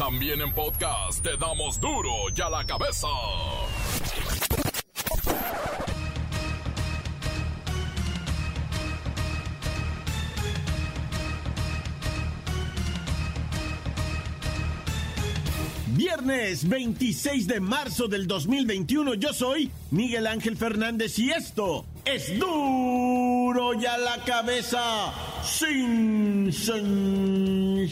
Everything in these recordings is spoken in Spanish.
También en podcast te damos duro y a la cabeza. Viernes 26 de marzo del 2021, yo soy Miguel Ángel Fernández y esto es duro y a la cabeza sin censura.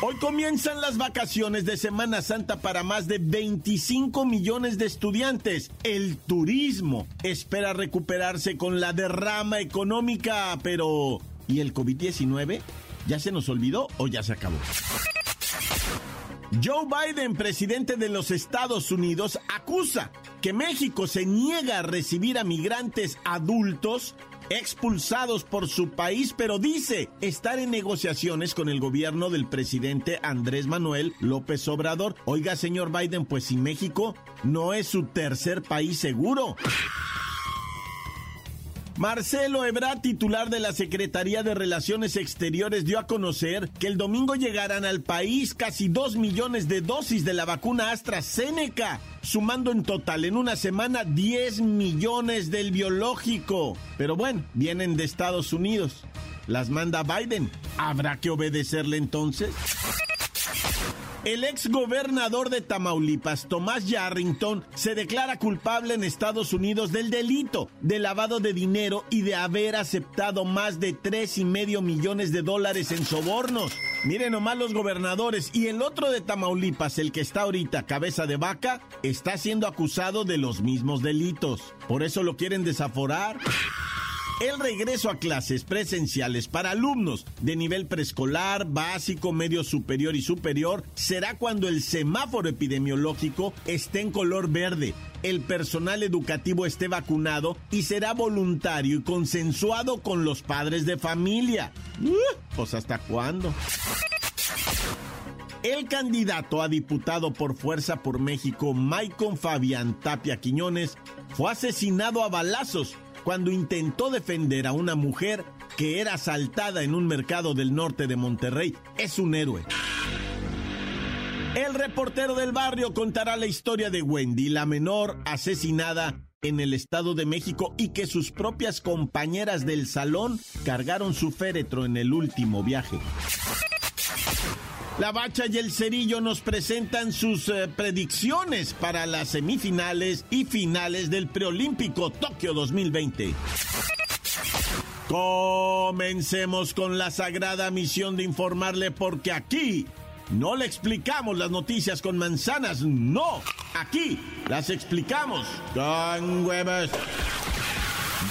Hoy comienzan las vacaciones de Semana Santa para más de 25 millones de estudiantes. El turismo espera recuperarse con la derrama económica, pero ¿y el COVID-19? ¿Ya se nos olvidó o ya se acabó? Joe Biden, presidente de los Estados Unidos, acusa que México se niega a recibir a migrantes adultos expulsados por su país, pero dice estar en negociaciones con el gobierno del presidente Andrés Manuel López Obrador. Oiga, señor Biden, pues si México no es su tercer país seguro. Marcelo Ebrard, titular de la Secretaría de Relaciones Exteriores, dio a conocer que el domingo llegarán al país casi dos millones de dosis de la vacuna AstraZeneca, sumando en total en una semana 10 millones del biológico. Pero bueno, vienen de Estados Unidos. Las manda Biden. ¿Habrá que obedecerle entonces? El ex gobernador de Tamaulipas, Tomás Yarrington, se declara culpable en Estados Unidos del delito de lavado de dinero y de haber aceptado más de tres y medio millones de dólares en sobornos. Miren nomás los gobernadores y el otro de Tamaulipas, el que está ahorita cabeza de vaca, está siendo acusado de los mismos delitos. Por eso lo quieren desaforar. El regreso a clases presenciales para alumnos de nivel preescolar, básico, medio superior y superior será cuando el semáforo epidemiológico esté en color verde, el personal educativo esté vacunado y será voluntario y consensuado con los padres de familia. Pues hasta cuándo. El candidato a diputado por Fuerza por México, Maicon Fabián Tapia Quiñones, fue asesinado a balazos cuando intentó defender a una mujer que era asaltada en un mercado del norte de Monterrey. Es un héroe. El reportero del barrio contará la historia de Wendy, la menor asesinada en el Estado de México y que sus propias compañeras del salón cargaron su féretro en el último viaje. La Bacha y el Cerillo nos presentan sus eh, predicciones para las semifinales y finales del preolímpico Tokio 2020. Comencemos con la sagrada misión de informarle porque aquí no le explicamos las noticias con manzanas, no, aquí las explicamos con huevos.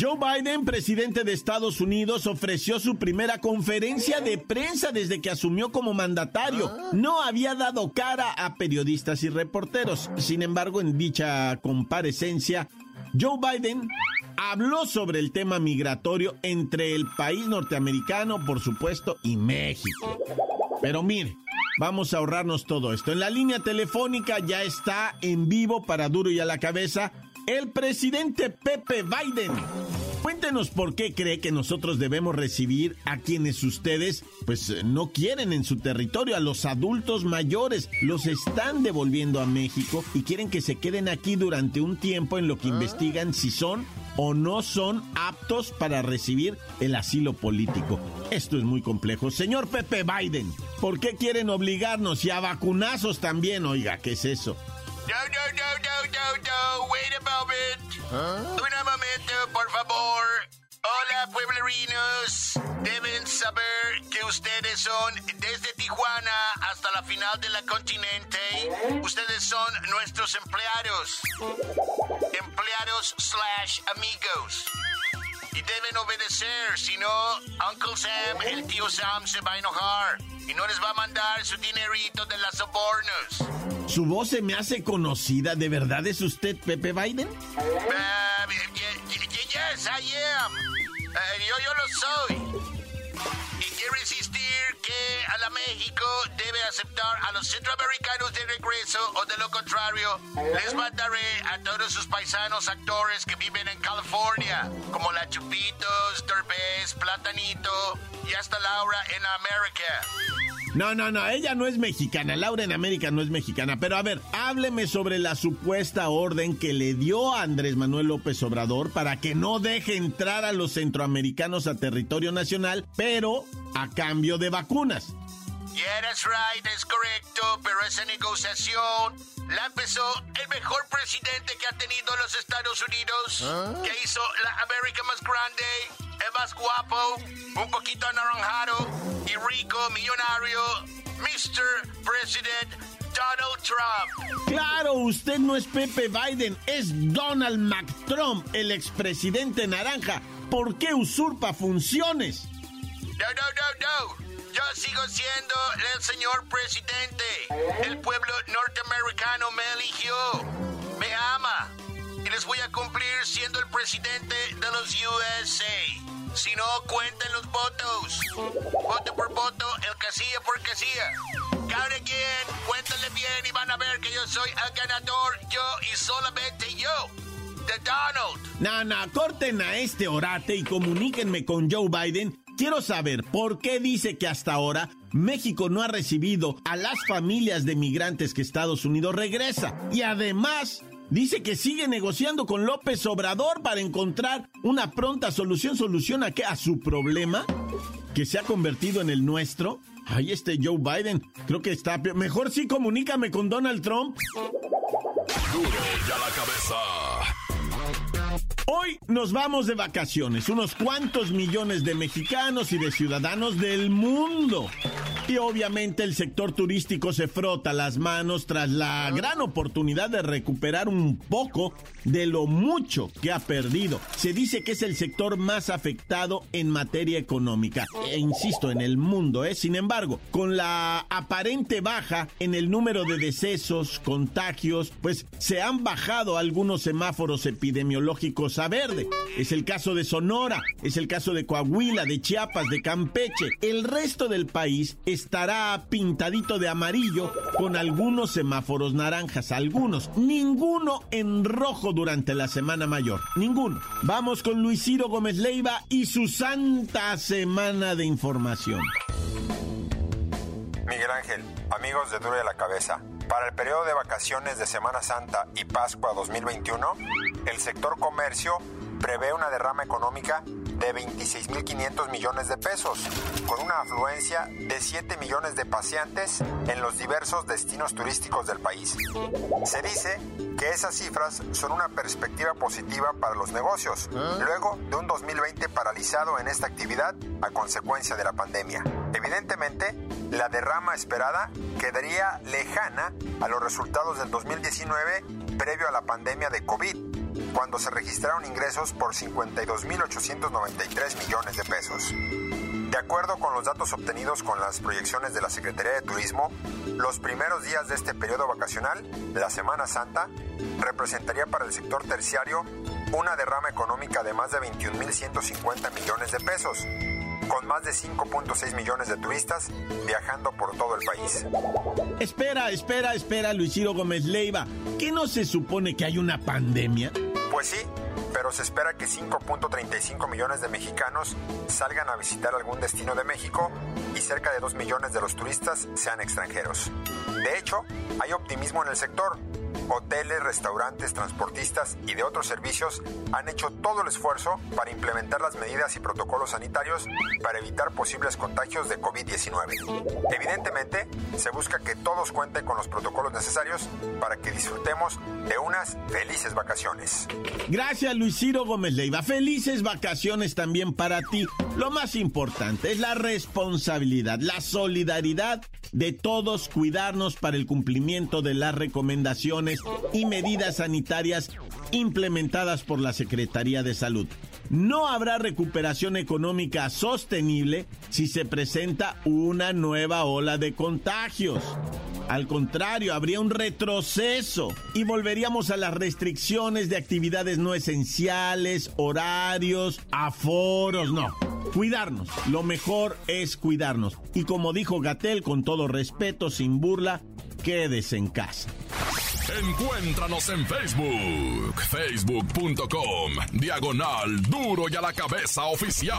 Joe Biden, presidente de Estados Unidos, ofreció su primera conferencia de prensa desde que asumió como mandatario. No había dado cara a periodistas y reporteros. Sin embargo, en dicha comparecencia, Joe Biden habló sobre el tema migratorio entre el país norteamericano, por supuesto, y México. Pero mire, vamos a ahorrarnos todo esto. En la línea telefónica ya está en vivo para duro y a la cabeza el presidente Pepe Biden. Cuéntenos por qué cree que nosotros debemos recibir a quienes ustedes pues no quieren en su territorio, a los adultos mayores, los están devolviendo a México y quieren que se queden aquí durante un tiempo en lo que investigan si son o no son aptos para recibir el asilo político. Esto es muy complejo. Señor Pepe Biden, ¿por qué quieren obligarnos y a vacunazos también? Oiga, ¿qué es eso? No, no, no, no, no, no. Moment. Un momento, por favor. Hola, pueblerinos. Deben saber que ustedes son desde Tijuana hasta la final de la continente. Ustedes son nuestros empleados. Empleados slash amigos. y deben obedecer, si no, Uncle Sam, el tío Sam se va a enojar y no les va a mandar su dinerito de las sobornos. Su voz se me hace conocida, ¿de verdad es usted Pepe Biden? Uh, yes, I am. Uh, yo, yo lo soy resistir que a la México debe aceptar a los centroamericanos de regreso o de lo contrario, les mandaré a todos sus paisanos actores que viven en California, como la Chupitos, Derbez, Platanito y hasta Laura en América. No, no, no, ella no es mexicana, Laura en América no es mexicana, pero a ver, hábleme sobre la supuesta orden que le dio a Andrés Manuel López Obrador para que no deje entrar a los centroamericanos a territorio nacional, pero a cambio de vacunas. Yeah, that's right, es correcto, pero esa negociación la empezó el mejor presidente que ha tenido los Estados Unidos, ¿Ah? que hizo la América más grande, el más guapo, un poquito anaranjado y rico, millonario, Mr. President Donald Trump. Claro, usted no es Pepe Biden, es Donald McTrump, el expresidente naranja. ¿Por qué usurpa funciones? No, no, no, no. Yo sigo siendo el señor presidente. El pueblo norteamericano me eligió, me ama y les voy a cumplir siendo el presidente de los USA. Si no, cuenten los votos. Voto por voto, el casilla por casilla. Cada quien, cuéntale bien y van a ver que yo soy el ganador, yo y solamente yo. De Donald. No, corten a este orate y comuníquenme con Joe Biden Quiero saber por qué dice que hasta ahora México no ha recibido a las familias de migrantes que Estados Unidos regresa. Y además dice que sigue negociando con López Obrador para encontrar una pronta solución. ¿Solución a qué? ¿A su problema? ¿Que se ha convertido en el nuestro? Ahí este Joe Biden. Creo que está... Mejor sí comunícame con Donald Trump. Duro la cabeza. Hoy nos vamos de vacaciones, unos cuantos millones de mexicanos y de ciudadanos del mundo. Y obviamente el sector turístico se frota las manos tras la gran oportunidad de recuperar un poco de lo mucho que ha perdido. Se dice que es el sector más afectado en materia económica, e insisto, en el mundo. ¿eh? Sin embargo, con la aparente baja en el número de decesos, contagios, pues se han bajado algunos semáforos epidemiológicos verde. Es el caso de Sonora, es el caso de Coahuila, de Chiapas, de Campeche. El resto del país estará pintadito de amarillo con algunos semáforos naranjas, algunos, ninguno en rojo durante la Semana Mayor, ninguno. Vamos con Luis Ciro Gómez Leiva y su santa semana de información. Miguel Ángel, amigos de Duro de la Cabeza. Para el periodo de vacaciones de Semana Santa y Pascua 2021, el sector comercio prevé una derrama económica de 26.500 millones de pesos, con una afluencia de 7 millones de paseantes en los diversos destinos turísticos del país. Se dice que esas cifras son una perspectiva positiva para los negocios, luego de un 2020 paralizado en esta actividad a consecuencia de la pandemia. Evidentemente, la derrama esperada quedaría lejana a los resultados del 2019 previo a la pandemia de COVID cuando se registraron ingresos por 52.893 millones de pesos. De acuerdo con los datos obtenidos con las proyecciones de la Secretaría de Turismo, los primeros días de este periodo vacacional, la Semana Santa, representaría para el sector terciario una derrama económica de más de 21.150 millones de pesos, con más de 5.6 millones de turistas viajando por todo el país. Espera, espera, espera, Luisiro Gómez Leiva. ¿Qué no se supone que hay una pandemia? Pues sí, pero se espera que 5.35 millones de mexicanos salgan a visitar algún destino de México y cerca de 2 millones de los turistas sean extranjeros. De hecho, hay optimismo en el sector hoteles, restaurantes, transportistas y de otros servicios han hecho todo el esfuerzo para implementar las medidas y protocolos sanitarios para evitar posibles contagios de COVID-19. Evidentemente, se busca que todos cuenten con los protocolos necesarios para que disfrutemos de unas felices vacaciones. Gracias, Luis Ciro Gómez Leiva. Felices vacaciones también para ti. Lo más importante es la responsabilidad, la solidaridad de todos cuidarnos para el cumplimiento de las recomendaciones y medidas sanitarias implementadas por la Secretaría de Salud. no habrá recuperación económica sostenible si se presenta una nueva ola de contagios. Al contrario, habría un retroceso y volveríamos a las restricciones de actividades no esenciales, horarios, aforos, no. Cuidarnos, lo mejor es cuidarnos. Y como dijo Gatel, con todo respeto, sin burla, quédese en casa. Encuéntranos en Facebook, facebook.com, diagonal duro y a la cabeza oficial.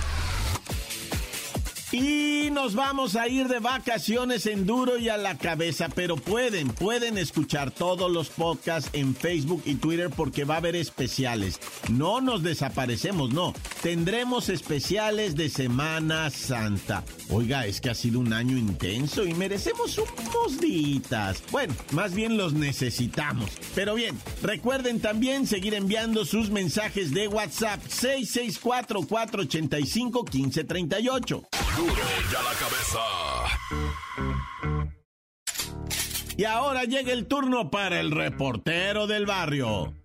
Y nos vamos a ir de vacaciones en duro y a la cabeza, pero pueden, pueden escuchar todos los podcasts en Facebook y Twitter porque va a haber especiales. No nos desaparecemos, no. Tendremos especiales de Semana Santa. Oiga, es que ha sido un año intenso y merecemos unos días. Bueno, más bien los necesitamos. Pero bien, recuerden también seguir enviando sus mensajes de WhatsApp 664 485 1538. Duro y a la cabeza. Y ahora llega el turno para el reportero del barrio.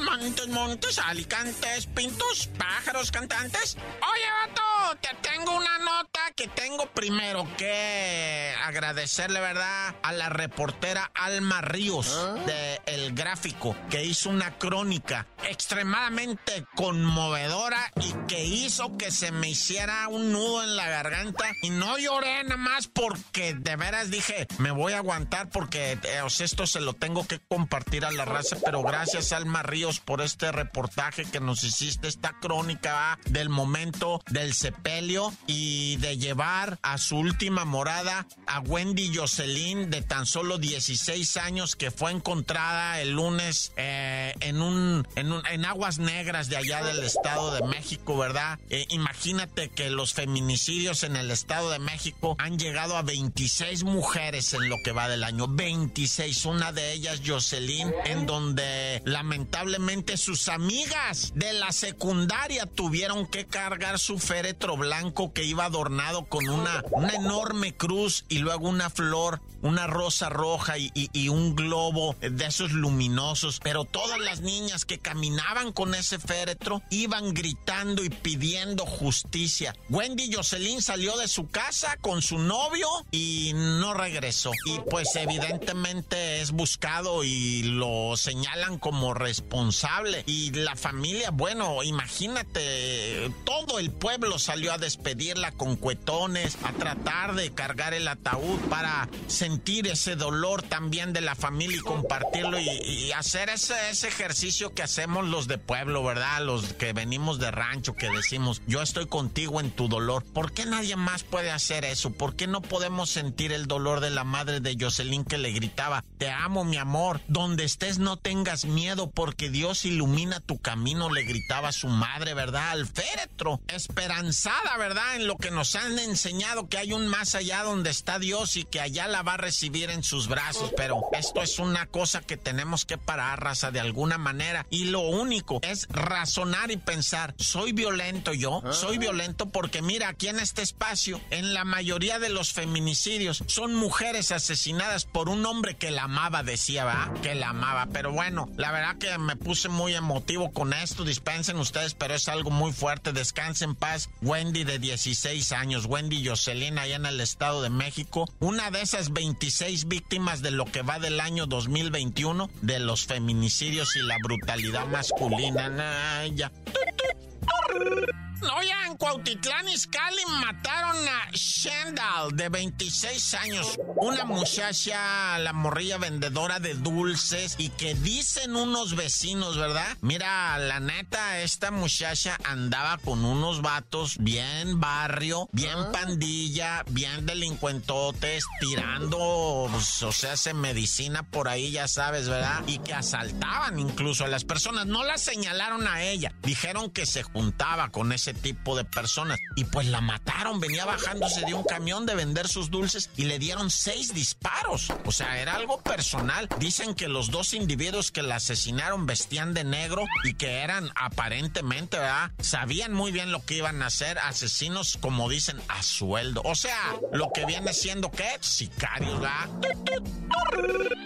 Montes, montes, alicantes, pintos, pájaros, cantantes. Oye, vato, te tengo una nota que tengo primero que agradecerle, ¿verdad? A la reportera Alma Ríos de El Gráfico, que hizo una crónica extremadamente conmovedora y que hizo que se me hiciera un nudo en la garganta. Y no lloré nada más porque de veras dije, me voy a aguantar porque eh, o sea, esto se lo tengo que compartir a la raza. Pero gracias, Alma Ríos, por este reportaje que nos hiciste, esta crónica del momento del sepelio y de llevar a su última morada a Wendy Jocelyn de tan solo 16 años que fue encontrada el lunes eh, en un, en aguas negras de allá del Estado de México, ¿verdad? Eh, imagínate que los feminicidios en el Estado de México han llegado a 26 mujeres en lo que va del año. 26, una de ellas Jocelyn, en donde lamentablemente sus amigas de la secundaria tuvieron que cargar su féretro blanco que iba adornado con una, enorme cruz y luego una flor, una rosa roja y, un globo de esos luminosos. Pero todas las niñas que caminaban con ese féretro iban gritando y pidiendo justicia. Wendy Jocelyn salió de su casa con su novio y no regresó. Y pues evidentemente es buscado y lo señalan como responsable. Y la familia, bueno, imagínate, todo el pueblo salió a despedirla con a tratar de cargar el ataúd para sentir ese dolor también de la familia y compartirlo y, y hacer ese, ese ejercicio que hacemos los de pueblo, ¿verdad? Los que venimos de rancho, que decimos, yo estoy contigo en tu dolor. ¿Por qué nadie más puede hacer eso? ¿Por qué no podemos sentir el dolor de la madre de Jocelyn que le gritaba, te amo mi amor, donde estés no tengas miedo porque Dios ilumina tu camino, le gritaba su madre, ¿verdad? Al féretro, esperanzada, ¿verdad? En lo que nos han enseñado que hay un más allá donde está Dios y que allá la va a recibir en sus brazos, pero esto es una cosa que tenemos que parar, raza, de alguna manera. Y lo único es razonar y pensar, ¿soy violento yo? ¿Soy violento? Porque mira, aquí en este espacio, en la mayoría de los feminicidios, son mujeres asesinadas por un hombre que la amaba, decía, ¿va? Que la amaba. Pero bueno, la verdad que me puse muy emotivo con esto, dispensen ustedes, pero es algo muy fuerte. Descanse en paz, Wendy de 16 años, Wendy Jocelyn allá en el Estado de México, una de esas 26 víctimas de lo que va del año 2021 de los feminicidios y la brutalidad masculina. Ya en Cuautitlán, Izcalli, mataron a Shendal, de 26 años. Una muchacha, la morrilla vendedora de dulces, y que dicen unos vecinos, ¿verdad? Mira, la neta, esta muchacha andaba con unos vatos bien barrio, bien pandilla, bien delincuentotes, tirando, pues, o sea, se medicina por ahí, ya sabes, ¿verdad? Y que asaltaban incluso a las personas. No la señalaron a ella, dijeron que se juntaba con ese tipo de personas. Y pues la mataron, venía bajándose de un camión de vender sus dulces y le dieron seis disparos. O sea, era algo personal. Dicen que los dos individuos que la asesinaron vestían de negro y que eran aparentemente, ¿verdad? Sabían muy bien lo que iban a hacer, asesinos, como dicen, a sueldo. O sea, lo que viene siendo, ¿qué? Sicarios, ¿verdad?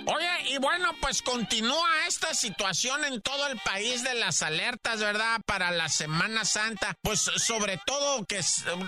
Oye, y bueno, pues continúa esta situación en todo el país de las alertas, ¿verdad? Para la Semana Santa. Sobre todo que...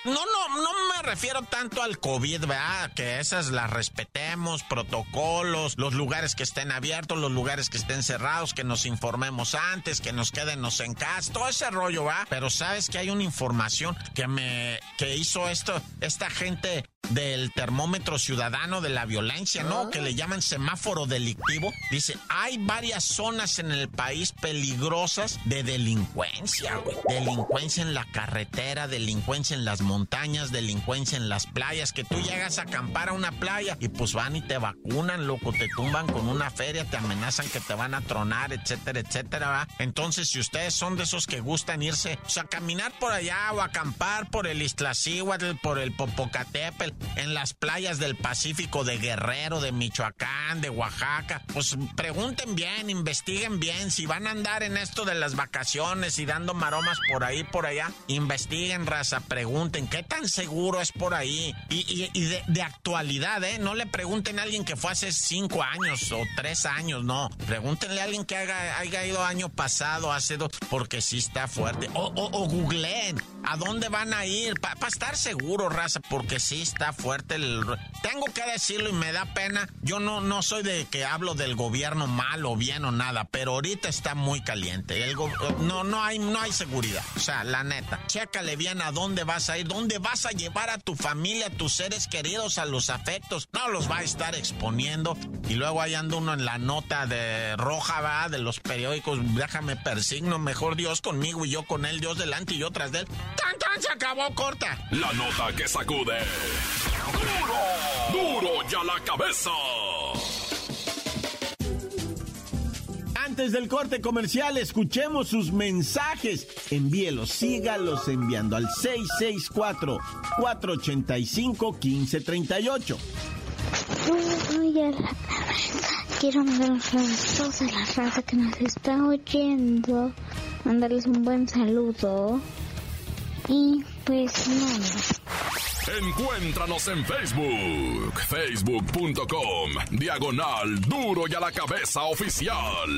No, no, no me refiero tanto al COVID, ¿verdad? Que esas las respetemos, protocolos, los lugares que estén abiertos, los lugares que estén cerrados, que nos informemos antes, que nos quedemos en casa, todo ese rollo, ¿va? Pero sabes que hay una información que me que hizo esto esta gente del termómetro ciudadano de la violencia, ¿no? Que le llaman semáforo delictivo. Dice, hay varias zonas en el país peligrosas de delincuencia, güey. Delincuencia en la carretera, delincuencia en las montañas, delincuencia en las playas, que tú llegas a acampar a una playa y pues van y te vacunan, loco, te tumban con una feria, te amenazan que te van a tronar, etcétera, etcétera, ¿va? Entonces, si ustedes son de esos que gustan irse, o sea, caminar por allá o acampar por el Iztaccíhuatl, por el Popocatépetl, en las playas del Pacífico de Guerrero, de Michoacán, de Oaxaca. Pues pregunten bien, investiguen bien. Si van a andar en esto de las vacaciones y dando maromas por ahí, por allá, investiguen, raza, pregunten qué tan seguro es por ahí. Y, de, actualidad, ¿eh? No le pregunten a alguien que fue hace cinco años o tres años, no. Pregúntenle a alguien que haya, ido año pasado, hace dos, porque sí está fuerte. O, o, googleen a dónde van a ir, para estar seguro, raza, porque sí está fuerte el... Tengo que decirlo y me da pena. Yo no, no soy de que hablo del gobierno mal o bien o nada, pero ahorita está muy caliente. El no, no hay, no hay seguridad. O sea, la neta. Chécale bien a dónde vas a ir, dónde vas a llevar a tu familia, a tus seres queridos, a los afectos. No los va a estar exponiendo. Y luego ahí anda uno en la nota de roja, va, de los periódicos. Déjame persigno, mejor Dios conmigo y yo con él, Dios delante y yo tras de él. ¡Tan, tan! Se acabó, corta. La nota que sacude. ¡Duro! ¡Duro ya la cabeza! Antes del corte comercial, escuchemos sus mensajes. Envíelos, sígalos enviando al 664-485-1538. Duro ya la cabeza. Quiero mandar un saludo a todos de la raza que nos está oyendo. Mandarles un buen saludo. Y pues nada. Encuéntranos en Facebook, facebook.com, diagonal duro y a la cabeza oficial.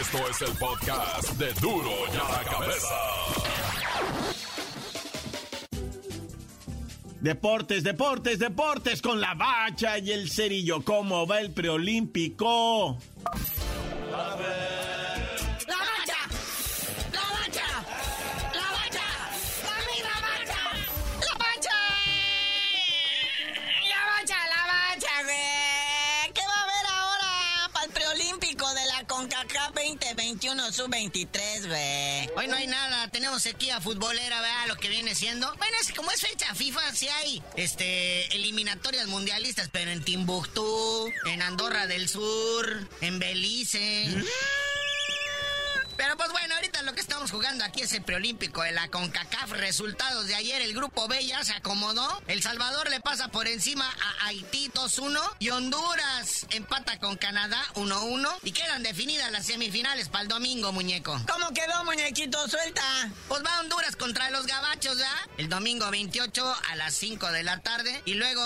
Esto es el podcast de duro y a la cabeza. Deportes, deportes, deportes con la bacha y el cerillo. ¿Cómo va el preolímpico? Sub-23, güey. Hoy no hay nada, tenemos sequía futbolera, ¿verdad? Lo que viene siendo. Bueno, es como es fecha FIFA, sí hay este eliminatorias mundialistas, pero en Timbuktu, en Andorra del Sur, en Belice. Estamos jugando aquí es el preolímpico de la CONCACAF. Resultados de ayer, el grupo B ya se acomodó. El Salvador le pasa por encima a Haití 2-1 y Honduras empata con Canadá 1-1 y quedan definidas las semifinales para el domingo, muñeco. ¿Cómo quedó, muñequito? Suelta. Pues va Honduras contra los gabachos, ¿ya? El domingo 28 a las 5 de la tarde y luego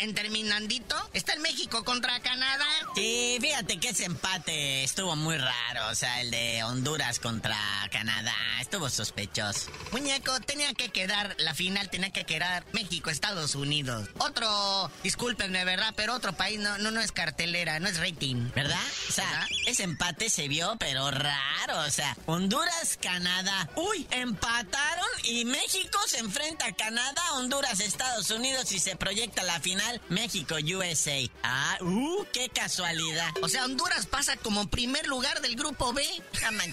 en terminandito está el México contra Canadá. Sí, fíjate que ese empate estuvo muy raro, o sea, el de Honduras contra Canadá. Estuvo sospechoso. Muñeco, tenía que quedar, la final tenía que quedar México-Estados Unidos. Otro, discúlpenme, ¿verdad? Pero otro país no, no, no es cartelera, no es rating. ¿Verdad? O sea, ese empate se vio, pero raro. O sea, Honduras-Canadá. Uy, empataron y México se enfrenta a Canadá, Honduras, Estados Unidos y se proyecta la final México-USA. Ah, uh, qué casualidad. O sea, Honduras pasa como primer lugar del grupo B. Jamás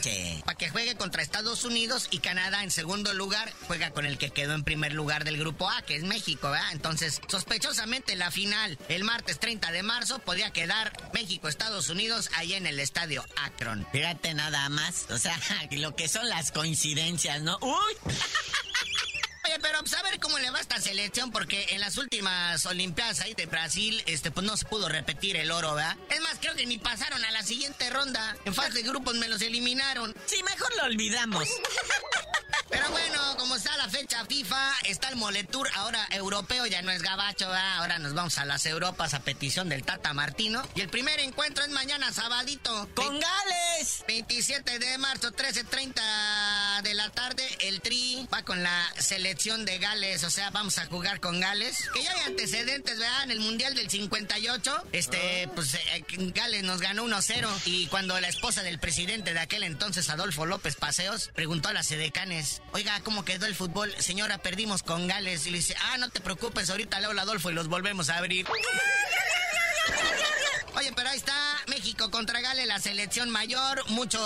para que juegue contra Estados Unidos y Canadá en segundo lugar juega con el que quedó en primer lugar del grupo A, que es México, ¿verdad? Entonces, sospechosamente la final el martes 30 de marzo podría quedar México-Estados Unidos ahí en el estadio Akron. Fíjate nada más, o sea, lo que son las coincidencias, ¿no? ¡Uy! Oye, pero pues, a ver cómo le va a esta selección, porque en las últimas Olimpiadas ahí de Brasil, este, pues no se pudo repetir el oro, ¿verdad? Es más, creo que ni pasaron a la siguiente ronda. En fase de grupos me los eliminaron. Sí, mejor lo olvidamos. Pero bueno, está la fecha FIFA, está el Moletour ahora europeo, ya no es gabacho, ¿verdad? ahora nos vamos a las Europas a petición del Tata Martino. Y el primer encuentro es mañana, sabadito. ¡Con Gales! 27 de marzo, 13.30 de la tarde, el Tri va con la selección de Gales, o sea, vamos a jugar con Gales. Que ya hay antecedentes, ¿verdad? En el Mundial del 58, este, pues eh, Gales nos ganó 1-0 y cuando la esposa del presidente de aquel entonces, Adolfo López Paseos, preguntó a las edecanes, oiga, ¿cómo quedó el fútbol? Señora, perdimos con Gales. Y le dice, ah, no te preocupes, ahorita le habla Adolfo y los volvemos a abrir. Oye, pero ahí está México contra Gales, la selección mayor, mucho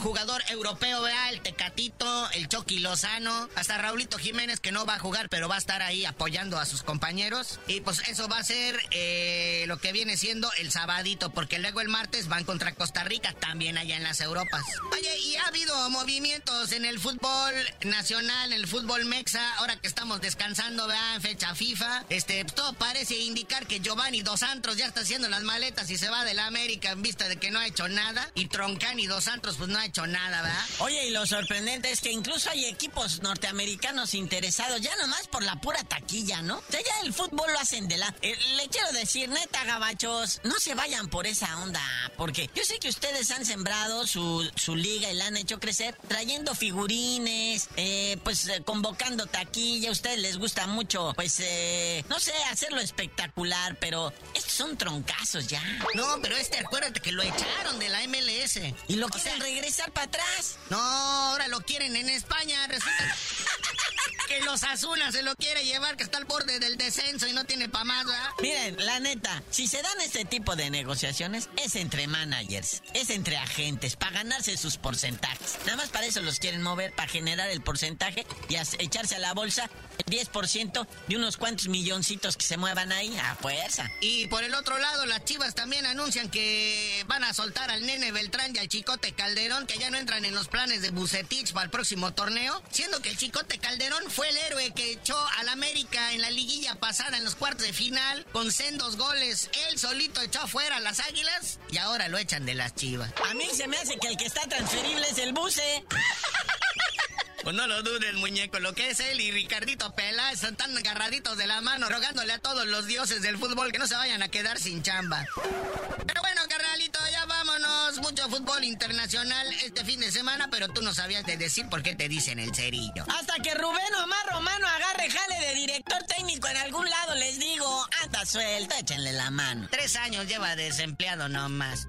jugador europeo, vea, el Tecatito, el Chucky Lozano, hasta Raulito Jiménez que no va a jugar, pero va a estar ahí apoyando a sus compañeros. Y pues eso va a ser eh, lo que viene siendo el sabadito, porque luego el martes van contra Costa Rica, también allá en las Europas. Oye, y ha habido movimientos en el fútbol nacional, en el fútbol mexa, ahora que estamos descansando, vea, en fecha FIFA. Este, todo parece indicar que Giovanni Dos Santos ya está haciendo las maletas y se va de la América en vista de que no ha hecho nada. Y Troncani Dos Santos pues no ha hecho nada, ¿verdad? Oye, y lo sorprendente es que incluso hay equipos norteamericanos interesados ya nomás por la pura taquilla, ¿no? O sea, ya el fútbol lo hacen de la... Eh, le quiero decir, neta, gabachos, no se vayan por esa onda, porque yo sé que ustedes han sembrado su, su liga y la han hecho crecer trayendo figurines, eh, pues eh, convocando taquilla, a ustedes les gusta mucho, pues, no sé, hacerlo espectacular, pero estos son troncazos ya. No, pero este, acuérdate que lo echaron de la MLS. ¿Y lo quieren regresar para atrás? No, ahora lo quieren en España. Resulta que los Asuna se lo quiere llevar, que está al borde del descenso y no tiene pa' más, ¿verdad? Miren, la neta, si se dan este tipo de negociaciones, es entre managers, es entre agentes, para ganarse sus porcentajes. Nada más para eso los quieren mover, para generar el porcentaje y echarse a la bolsa el 10% de unos cuantos milloncitos que se muevan ahí a fuerza. Y por el otro lado, las chivas también anuncian que van a soltar al nene Beltrán y al chicote Calderón, que ya no entran en los planes de Bucetich para el próximo torneo, siendo que el chicote Calderón fue el héroe que echó al América en la liguilla pasada en los cuartos de final con sendos goles. Él solito echó afuera a las águilas y ahora lo echan de las chivas. A mí se me hace que el que está transferible es el buce. Pues no lo dudes, muñeco. Lo que es él y Ricardito Pela están tan agarraditos de la mano, rogándole a todos los dioses del fútbol que no se vayan a quedar sin chamba. Pero bueno, carnalito, ya vámonos. Mucho fútbol internacional este fin de semana, pero tú no sabías de decir por qué te dicen el cerillo. Hasta que Rubén Omar Romano agarre jale de director técnico en algún lado, les digo, anda suelto, échenle la mano. Tres años lleva desempleado nomás.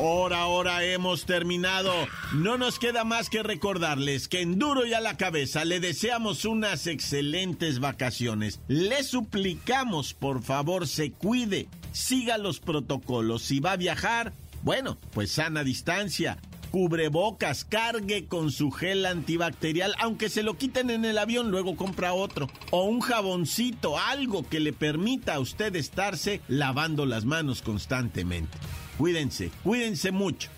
Por ahora hemos terminado. No nos queda más que recordarles que en duro y a la cabeza le deseamos unas excelentes vacaciones. Le suplicamos, por favor, se cuide, siga los protocolos. Si va a viajar, bueno, pues sana distancia. Cubrebocas, cargue con su gel antibacterial, aunque se lo quiten en el avión, luego compra otro. O un jaboncito, algo que le permita a usted estarse lavando las manos constantemente. Cuídense, cuídense mucho.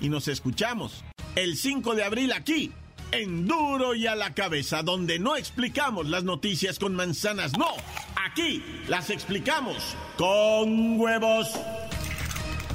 Y nos escuchamos el 5 de abril aquí, en Duro y a la cabeza, donde no explicamos las noticias con manzanas, no, aquí las explicamos con huevos.